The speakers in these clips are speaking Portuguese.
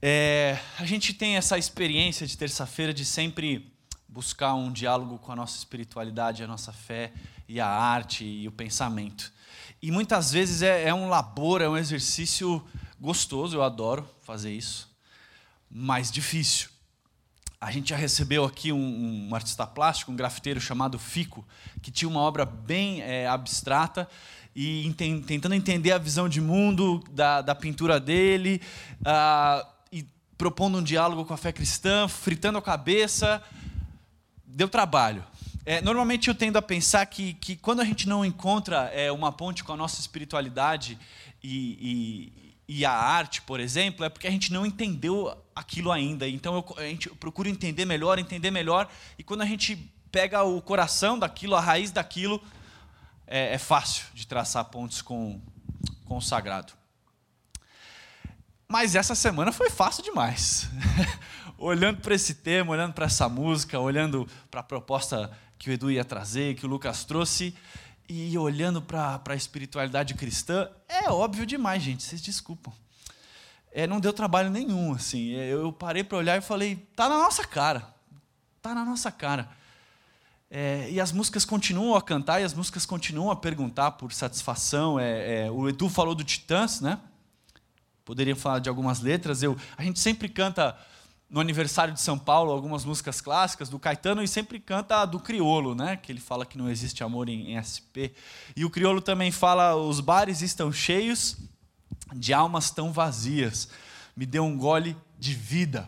É, a gente tem essa experiência de terça-feira de sempre buscar um diálogo com a nossa espiritualidade, a nossa fé e a arte e o pensamento. E muitas vezes é, é um labor, é um exercício gostoso, eu adoro fazer isso, mas difícil. A gente já recebeu aqui um, um artista plástico, um grafiteiro chamado Fico, que tinha uma obra bem é, abstrata e tentando entender a visão de mundo da, da pintura dele uh, propondo um diálogo com a fé cristã, fritando a cabeça. Deu trabalho. É, normalmente eu tendo a pensar que, que quando a gente não encontra é, uma ponte com a nossa espiritualidade e, e, e, a arte, por exemplo, é porque a gente não entendeu aquilo ainda. Então eu, a gente procura entender melhor, entender melhor, e quando a gente pega o coração daquilo, a raiz daquilo, é, é fácil de traçar pontes com, com o sagrado. Mas essa semana foi fácil demais. olhando para esse tema, olhando para essa música, olhando para a proposta que o Edu ia trazer, que o Lucas trouxe, e olhando para a espiritualidade cristã, é óbvio demais, gente, vocês desculpam. É, não deu trabalho nenhum, assim. É, eu parei para olhar e falei, tá na nossa cara, tá na nossa cara. É, e as músicas continuam a cantar e as músicas continuam a perguntar por satisfação. É, é, o Edu falou do Titãs, né? Poderia falar de algumas letras. Eu, a gente sempre canta no aniversário de São Paulo algumas músicas clássicas do Caetano e sempre canta a do Criolo, né? Que ele fala que não existe amor em, em SP. E o Criolo também fala: os bares estão cheios de almas tão vazias. Me deu um gole de vida.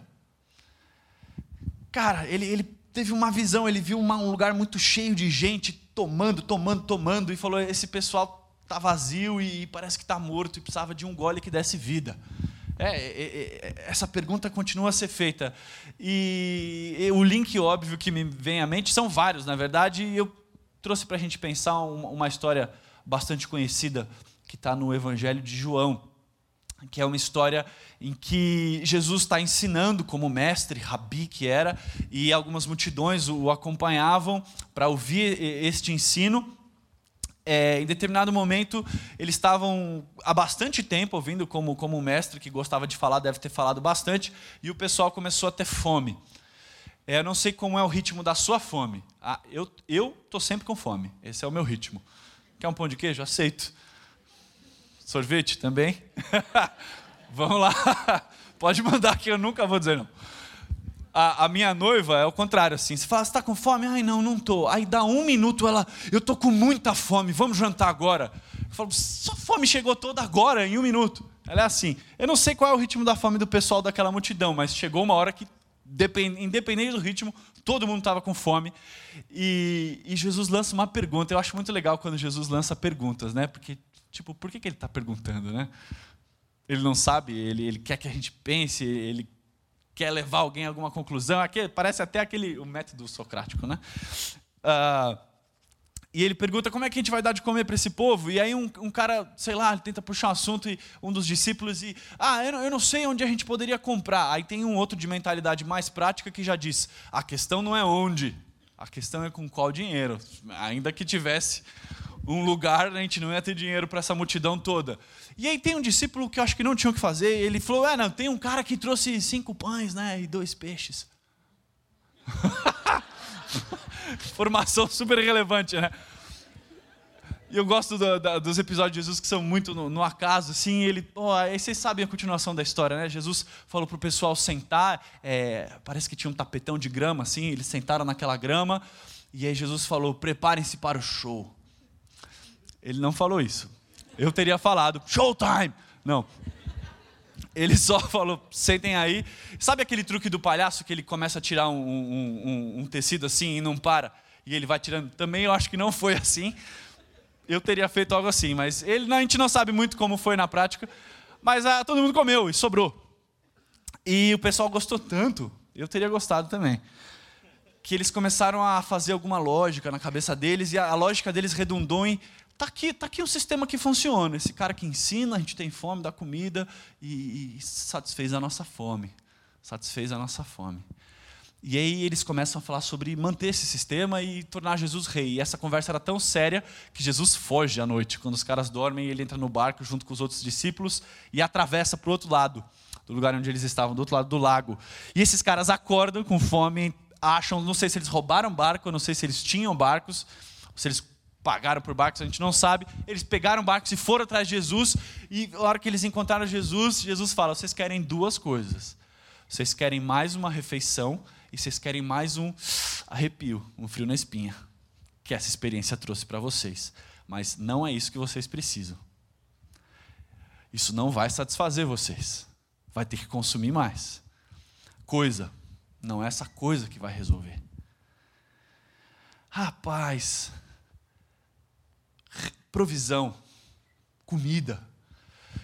Cara, ele, ele teve uma visão, ele viu uma, um lugar muito cheio de gente tomando, tomando, tomando, e falou: esse pessoal está vazio e parece que está morto e precisava de um gole que desse vida. É, é, é, é, essa pergunta continua a ser feita. E, e, o link óbvio que me vem à mente são vários, na verdade, e eu trouxe para a gente pensar uma, uma história bastante conhecida que está no Evangelho de João, que é uma história em que Jesus está ensinando como mestre, rabi que era, e algumas multidões o acompanhavam para ouvir este ensino é, em determinado momento, eles estavam há bastante tempo ouvindo como, como um mestre que gostava de falar, deve ter falado bastante, e o pessoal começou a ter fome. É, eu não sei como é o ritmo da sua fome. Ah, eu estou sempre com fome, esse é o meu ritmo. Quer um pão de queijo? Aceito. Sorvete também? Vamos lá. Pode mandar que eu nunca vou dizer não a, a, minha noiva é o contrário, assim. Você fala, você está com fome? Ai, não, não estou. Aí dá um minuto, ela, eu estou com muita fome, vamos jantar agora. Eu falo, sua fome chegou toda agora, em um minuto. Ela é assim. Eu não sei qual é o ritmo da fome do pessoal daquela multidão, mas chegou uma hora que, independente do ritmo, todo mundo estava com fome. E, e, Jesus lança uma pergunta. Eu acho muito legal quando Jesus lança perguntas, né? Porque, tipo, por que, que ele está perguntando, né? Ele não sabe, ele, ele quer que a gente pense, ele quer levar alguém a alguma conclusão. Aqui, parece até aquele o método socrático, né? Uh, e ele pergunta como é que a gente vai dar de comer para esse povo. E aí um, um, cara, sei lá, ele tenta puxar um assunto e um dos discípulos e ah, eu não, eu não sei onde a gente poderia comprar. Aí tem um outro de mentalidade mais prática que já diz: a questão não é onde, a questão é com qual dinheiro. Ainda que tivesse um lugar, a gente não ia ter dinheiro para essa multidão toda. E aí tem um discípulo que eu acho que não tinha o que fazer, ele falou: É, não, tem um cara que trouxe cinco pães né, e dois peixes. Formação super relevante, né? E eu gosto do, do, dos episódios de Jesus que são muito no, no acaso, assim, ele, oh, aí vocês sabem a continuação da história, né? Jesus falou para o pessoal sentar, é, parece que tinha um tapetão de grama, assim, eles sentaram naquela grama, e aí Jesus falou, preparem-se para o show. Ele não falou isso. Eu teria falado, showtime! Não. Ele só falou, sentem aí. Sabe aquele truque do palhaço que ele começa a tirar um, um, um, tecido assim e não para? E ele vai tirando? Também eu acho que não foi assim. Eu teria feito algo assim, mas ele, a gente não sabe muito como foi na prática. Mas ah, todo mundo comeu e sobrou. E o pessoal gostou tanto, eu teria gostado também, que eles começaram a fazer alguma lógica na cabeça deles e a lógica deles redundou em tá aqui, tá aqui um sistema que funciona. Esse cara que ensina, a gente tem fome, dá comida e, e satisfez a nossa fome. Satisfez a nossa fome. E aí eles começam a falar sobre manter esse sistema e tornar Jesus rei. E essa conversa era tão séria que Jesus foge à noite. Quando os caras dormem, ele entra no barco junto com os outros discípulos e atravessa para o outro lado do lugar onde eles estavam, do outro lado do lago. E esses caras acordam com fome, acham, não sei se eles roubaram barco, não sei se eles tinham barcos, se eles pagaram por barcos, a gente não sabe. Eles pegaram barcos e foram atrás de Jesus. E na hora que eles encontraram Jesus, Jesus fala: vocês querem duas coisas. Vocês querem mais uma refeição e vocês querem mais um arrepio, um frio na espinha, que essa experiência trouxe para vocês. Mas não é isso que vocês precisam. Isso não vai satisfazer vocês. Vai ter que consumir mais. Coisa, não é essa coisa que vai resolver. Rapaz, provisão, comida,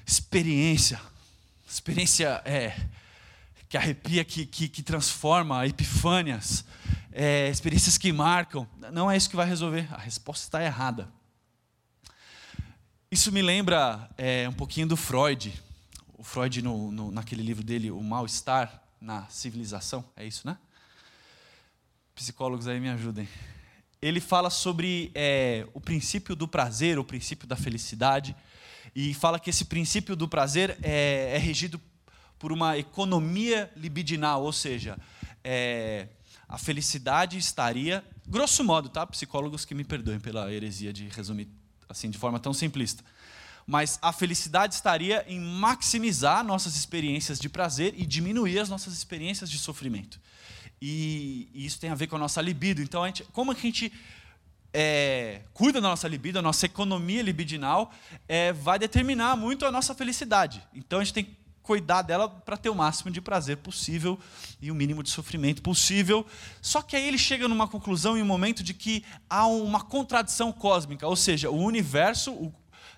experiência. Experiência é que arrepia, que, que, que transforma, epifânias, é, experiências que marcam. Não é isso que vai resolver. A resposta está errada. Isso me lembra é, um pouquinho do Freud. O Freud, no, no, naquele livro dele, O Mal-Estar na Civilização. É isso, né? Psicólogos aí me ajudem. Ele fala sobre é, o princípio do prazer, o princípio da felicidade. E fala que esse princípio do prazer é, é regido por uma economia libidinal, ou seja, é, a felicidade estaria, grosso modo, tá? Psicólogos que me perdoem pela heresia de resumir assim de forma tão simplista. Mas a felicidade estaria em maximizar nossas experiências de prazer e diminuir as nossas experiências de sofrimento. E, isso tem a ver com a nossa libido. Então, gente, como a gente é, cuida da nossa libido, a nossa economia libidinal, é, vai determinar muito a nossa felicidade. Então, a gente tem que cuidar dela para ter o máximo de prazer possível e o mínimo de sofrimento possível. Só que aí ele chega numa conclusão em um momento de que há uma contradição cósmica, ou seja, o universo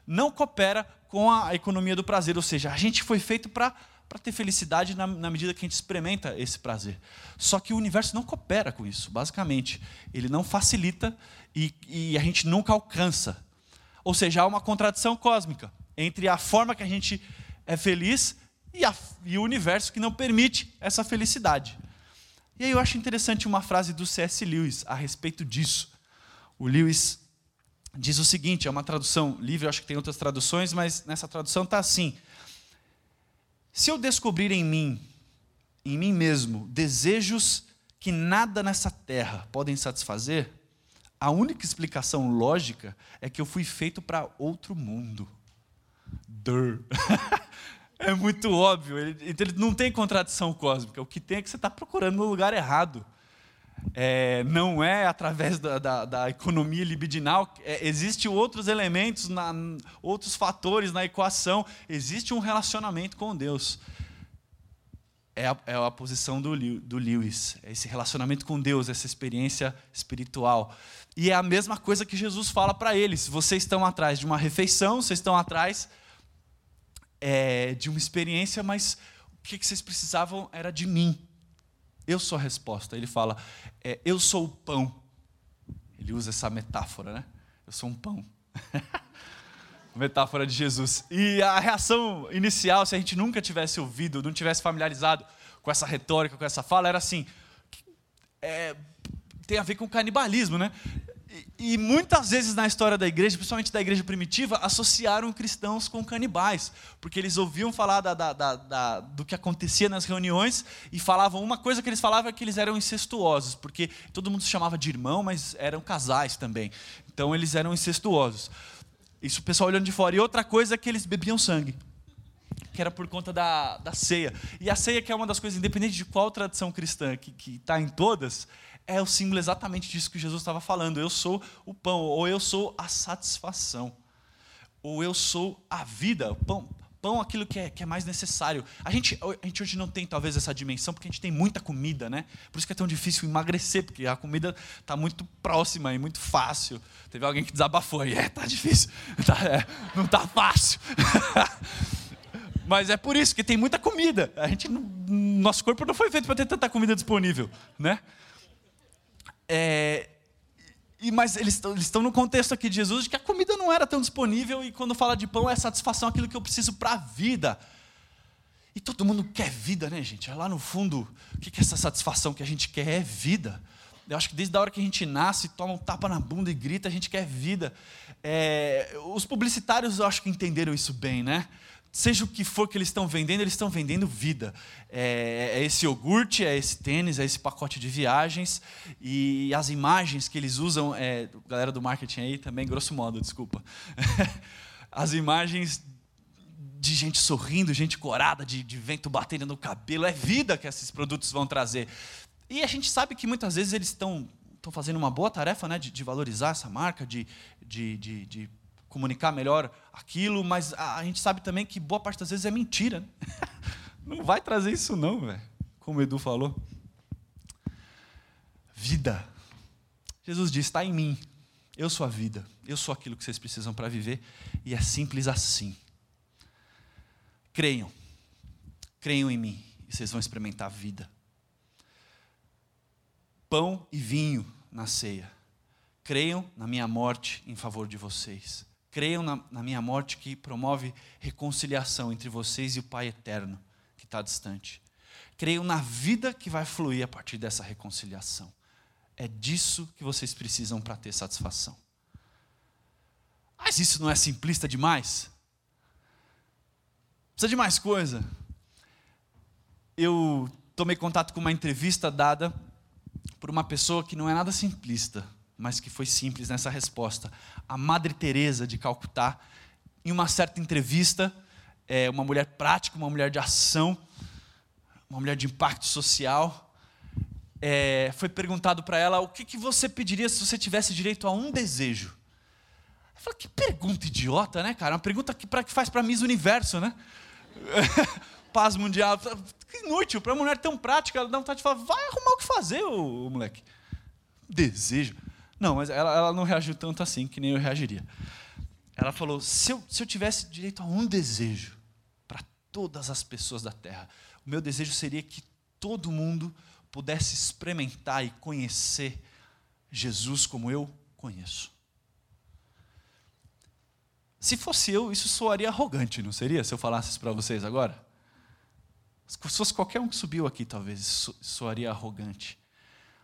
não coopera com a economia do prazer, ou seja, a gente foi feito para para ter felicidade na, na, medida que a gente experimenta esse prazer. Só que o universo não coopera com isso, basicamente. Ele não facilita e, e a gente nunca alcança. Ou seja, há uma contradição cósmica entre a forma que a gente é feliz e, a, e o universo que não permite essa felicidade. E aí eu acho interessante uma frase do C.S. Lewis a respeito disso. O Lewis diz o seguinte: é uma tradução livre, acho que tem outras traduções, mas nessa tradução está assim se eu descobrir em mim, em mim mesmo, desejos que nada nessa terra podem satisfazer, a única explicação lógica é que eu fui feito para outro mundo. Dur. é muito óbvio. Ele, ele não tem contradição cósmica. O que tem é que você está procurando no lugar errado é, não é através da, da, da economia libidinal, é, existem outros elementos, na, outros fatores na equação, existe um relacionamento com Deus. É a, é a posição do, do Lewis, é esse relacionamento com Deus, essa experiência espiritual. E é a mesma coisa que Jesus fala para eles: vocês estão atrás de uma refeição, vocês estão atrás é, de uma experiência, mas o que vocês precisavam era de mim. Eu sou a resposta. Ele fala, é, eu sou o pão. Ele usa essa metáfora, né? Eu sou um pão. metáfora de Jesus. E a reação inicial, se a gente nunca tivesse ouvido, não tivesse familiarizado com essa retórica, com essa fala, era assim: é, tem a ver com canibalismo, né? E, muitas vezes na história da igreja, principalmente da igreja primitiva, associaram cristãos com canibais, porque eles ouviam falar da, da, da, do que acontecia nas reuniões e falavam uma coisa que eles falavam é que eles eram incestuosos, porque todo mundo se chamava de irmão, mas eram casais também. Então eles eram incestuosos. Isso o pessoal olhando de fora. E outra coisa é que eles bebiam sangue que era por conta da, da ceia. E a ceia, que é uma das coisas, independente de qual tradição cristã que está em todas, é o símbolo exatamente disso que Jesus estava falando. Eu sou o pão, ou eu sou a satisfação, ou eu sou a vida. O pão, pão aquilo que é, que é mais necessário. A gente, a gente hoje não tem talvez essa dimensão, porque a gente tem muita comida, né? Por isso que é tão difícil emagrecer, porque a comida está muito próxima e muito fácil. Teve alguém que desabafou aí, é, tá difícil, tá, é, não está fácil. Mas é por isso que tem muita comida. A gente, nosso corpo não foi feito para ter tanta comida disponível, né? É, e, mas eles estão no contexto aqui de Jesus de que a comida não era tão disponível e quando fala de pão é satisfação aquilo que eu preciso para a vida. E todo mundo quer vida, né, gente? É lá no fundo, o que é essa satisfação que a gente quer? É vida. Eu acho que desde a hora que a gente nasce, toma um tapa na bunda e grita, a gente quer vida. É, os publicitários, eu acho que entenderam isso bem, né? Seja o que for que eles estão vendendo, eles estão vendendo vida. É, é, esse iogurte, é esse tênis, é esse pacote de viagens. E as imagens que eles usam, é, galera do marketing aí também, grosso modo, desculpa. As imagens de gente sorrindo, gente corada, de, de vento batendo no cabelo, é vida que esses produtos vão trazer. E a gente sabe que muitas vezes eles estão estão fazendo uma boa tarefa né, de, de valorizar essa marca, de, de, de, de, comunicar melhor aquilo, mas a, gente sabe também que boa parte das vezes é mentira. Né? Não vai trazer isso não, velho. Como o Edu falou. Vida. Jesus diz: está em mim. Eu sou a vida. Eu sou aquilo que vocês precisam para viver. E é simples assim. Creiam. Creiam em mim. E vocês vão experimentar a vida pão e vinho na ceia. Creiam na minha morte em favor de vocês. Creiam na, na minha morte que promove reconciliação entre vocês e o Pai eterno, que está distante. Creiam na vida que vai fluir a partir dessa reconciliação. É disso que vocês precisam para ter satisfação. Mas isso não é simplista demais? Precisa de mais coisa. Eu tomei contato com uma entrevista dada por uma pessoa que não é nada simplista, mas que foi simples nessa resposta. A Madre Teresa de Calcutá, em uma certa entrevista, é uma mulher prática, uma mulher de ação, uma mulher de impacto social, é, foi perguntado para ela o que, que você pediria se você tivesse direito a um desejo. Eu falei, que pergunta idiota, né, cara? Uma pergunta que, pra, que faz para Miss Universo, né? Paz mundial inútil, para uma mulher tão prática, ela dá vontade de falar, vai arrumar o que fazer, ô, ô moleque. Desejo. Não, mas ela, ela não reagiu tanto assim, que nem eu reagiria. Ela falou: se eu, se eu tivesse direito a um desejo para todas as pessoas da terra, o meu desejo seria que todo mundo pudesse experimentar e conhecer Jesus como eu conheço. Se fosse eu, isso soaria arrogante, não seria? Se eu falasse isso para vocês agora? Se fosse qualquer um que subiu aqui, talvez soaria arrogante.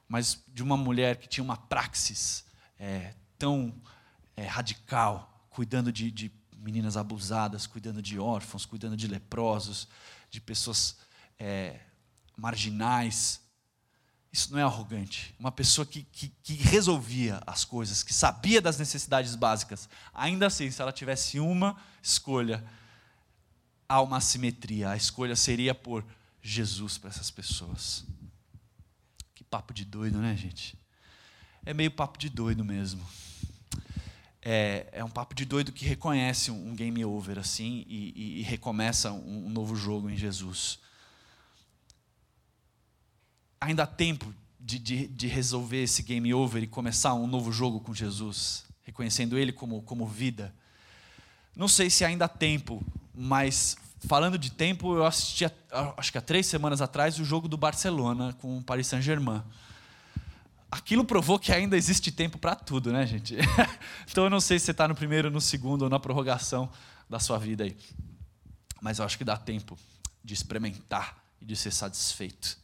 Mas de uma mulher que tinha uma praxis é, tão é, radical, cuidando de, de meninas abusadas, cuidando de órfãos, cuidando de leprosos, de pessoas é, marginais. Isso não é arrogante. Uma pessoa que, que, que, resolvia as coisas, que sabia das necessidades básicas. Ainda assim, se ela tivesse uma escolha, há uma assimetria. A escolha seria por Jesus para essas pessoas. Papo de doido, né, gente? É meio papo de doido mesmo. É, é um papo de doido que reconhece um game over assim e, e, e recomeça um, um novo jogo em Jesus. Ainda há tempo de, de, de, resolver esse game over e começar um novo jogo com Jesus, reconhecendo Ele como, como vida. Não sei se ainda há tempo mas falando de tempo, eu assisti, acho que há três semanas atrás, o jogo do Barcelona com o Paris Saint-Germain. Aquilo provou que ainda existe tempo para tudo, né, gente? então eu não sei se você está no primeiro, no segundo ou na prorrogação da sua vida aí. Mas eu acho que dá tempo de experimentar e de ser satisfeito.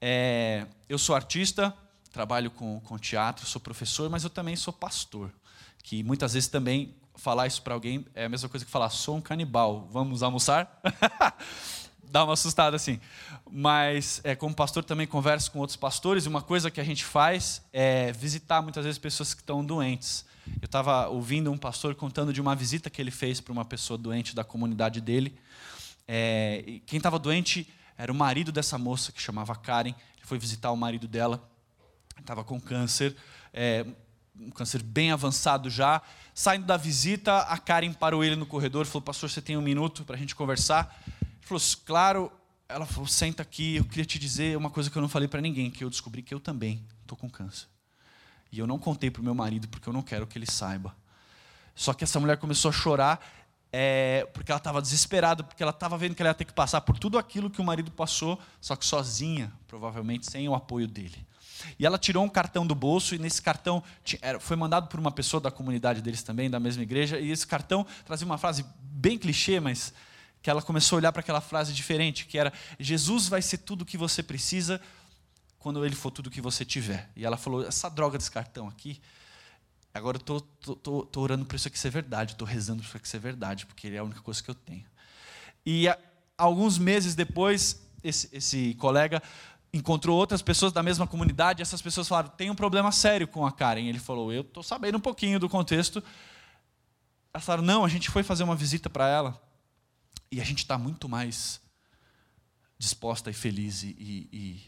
É, eu sou artista, trabalho com, com teatro, sou professor, mas eu também sou pastor, que muitas vezes também falar isso para alguém é a mesma coisa que falar, sou um canibal, vamos almoçar? Dá uma assustada assim. Mas, é, como pastor, também converso com outros pastores, e uma coisa que a gente faz é visitar muitas vezes pessoas que estão doentes. Eu estava ouvindo um pastor contando de uma visita que ele fez para uma pessoa doente da comunidade dele. É, quem estava doente era o marido dessa moça, que chamava Karen. Ele foi visitar o marido dela, estava com câncer. É, um câncer bem avançado já. Saindo da visita, a Karen parou ele no corredor e falou: Pastor, você tem um minuto para a gente conversar? Ele falou: Claro. Ela falou: Senta aqui, eu queria te dizer uma coisa que eu não falei para ninguém, que eu descobri que eu também estou com câncer. E eu não contei para o meu marido porque eu não quero que ele saiba. Só que essa mulher começou a chorar é, porque ela estava desesperada, porque ela estava vendo que ela ia ter que passar por tudo aquilo que o marido passou, só que sozinha, provavelmente sem o apoio dele. E ela tirou um cartão do bolso, e nesse cartão foi mandado por uma pessoa da comunidade deles também, da mesma igreja, e esse cartão trazia uma frase bem clichê, mas que ela começou a olhar para aquela frase diferente, que era: Jesus vai ser tudo o que você precisa quando ele for tudo o que você tiver. E ela falou: essa droga desse cartão aqui, agora eu estou orando para isso aqui ser verdade, estou rezando para isso aqui ser verdade, porque ele é a única coisa que eu tenho. E a, alguns meses depois, esse, esse colega encontrou outras pessoas da mesma comunidade, essas pessoas falaram: tem um problema sério com a Karen. Ele falou: eu estou sabendo um pouquinho do contexto. Elas falaram: não, a gente foi fazer uma visita para ela e a gente está muito mais disposta e feliz e, e,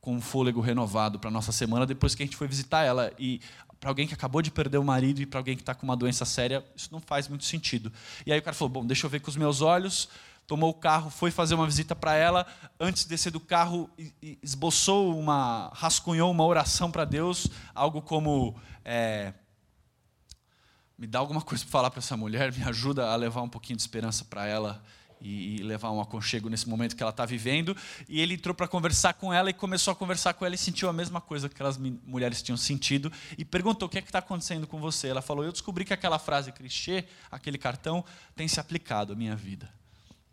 com um fôlego renovado para nossa semana depois que a gente foi visitar ela. E para alguém que acabou de perder o marido e para alguém que está com uma doença séria, isso não faz muito sentido. E aí o cara falou: Bom, deixa eu ver com os meus olhos. Tomou o carro, foi fazer uma visita para ela. Antes de descer do carro, esboçou uma, rascunhou uma oração para Deus, algo como: é, me dá alguma coisa para falar para essa mulher, me ajuda a levar um pouquinho de esperança para ela e, levar um aconchego nesse momento que ela está vivendo. E ele entrou para conversar com ela e começou a conversar com ela e sentiu a mesma coisa que aquelas mulheres tinham sentido e perguntou: O que é que está acontecendo com você? Ela falou: Eu descobri que aquela frase clichê, aquele cartão, tem se aplicado à minha vida.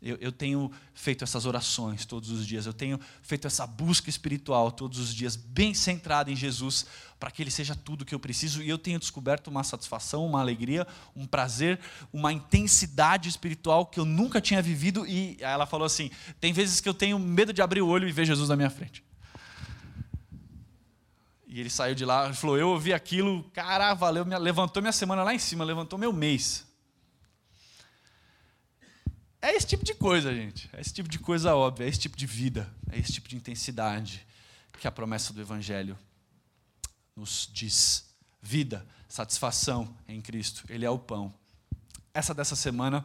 Eu, eu, tenho feito essas orações todos os dias, eu tenho feito essa busca espiritual todos os dias, bem centrada em Jesus, para que Ele seja tudo que eu preciso, e eu tenho descoberto uma satisfação, uma alegria, um prazer, uma intensidade espiritual que eu nunca tinha vivido. E ela falou assim: tem vezes que eu tenho medo de abrir o olho e ver Jesus na minha frente. E ele saiu de lá e falou: Eu ouvi aquilo, cara, valeu, levantou minha semana lá em cima, levantou meu mês. É esse tipo de coisa, gente. É esse tipo de coisa óbvia, é esse tipo de vida, é esse tipo de intensidade que a promessa do Evangelho nos diz. Vida, satisfação em Cristo, Ele é o pão. Essa dessa semana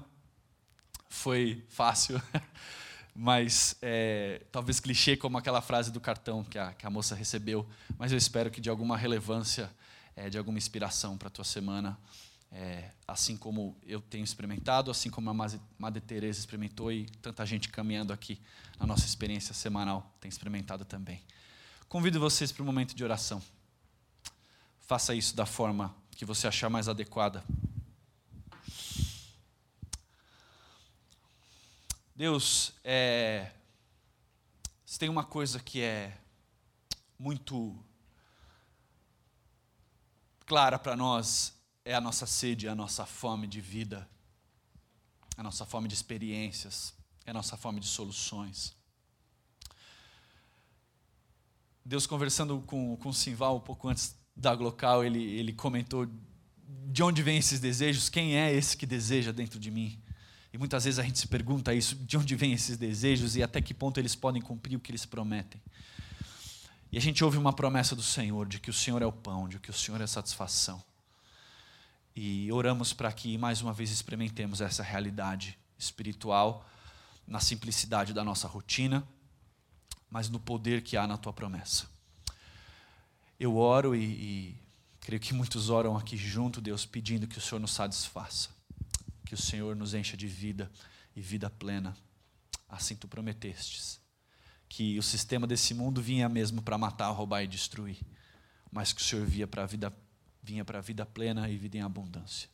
foi fácil, mas é, talvez clichê como aquela frase do cartão que a, que a moça recebeu, mas eu espero que de alguma relevância, é, de alguma inspiração para a tua semana é, assim como eu tenho experimentado, assim como a Madre Teresa experimentou e tanta gente caminhando aqui na nossa experiência semanal tem experimentado também. Convido vocês para um momento de oração. Faça isso da forma que você achar mais adequada. Deus, é, se tem uma coisa que é muito clara para nós é a nossa sede, é a nossa fome de vida, é a nossa fome de experiências, é a nossa fome de soluções. Deus conversando com, com o Simval um pouco antes da Glocal, ele, ele comentou de onde vêm esses desejos, quem é esse que deseja dentro de mim? E muitas vezes a gente se pergunta isso, de onde vêm esses desejos e até que ponto eles podem cumprir o que eles prometem. E a gente ouve uma promessa do Senhor, de que o Senhor é o pão, de que o Senhor é a satisfação. E oramos para que mais uma vez experimentemos essa realidade espiritual na simplicidade da nossa rotina, mas no poder que há na tua promessa. Eu oro e, e creio que muitos oram aqui junto, Deus, pedindo que o Senhor nos satisfaça, que o Senhor nos encha de vida e vida plena. Assim tu prometestes. Que o sistema desse mundo vinha mesmo para matar, roubar e destruir, mas que o Senhor via para a vida vinha para a vida plena e vida em abundância.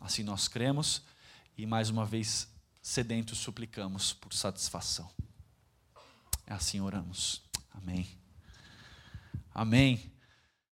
Assim nós cremos e mais uma vez sedentos suplicamos por satisfação. É assim oramos. Amém. Amém.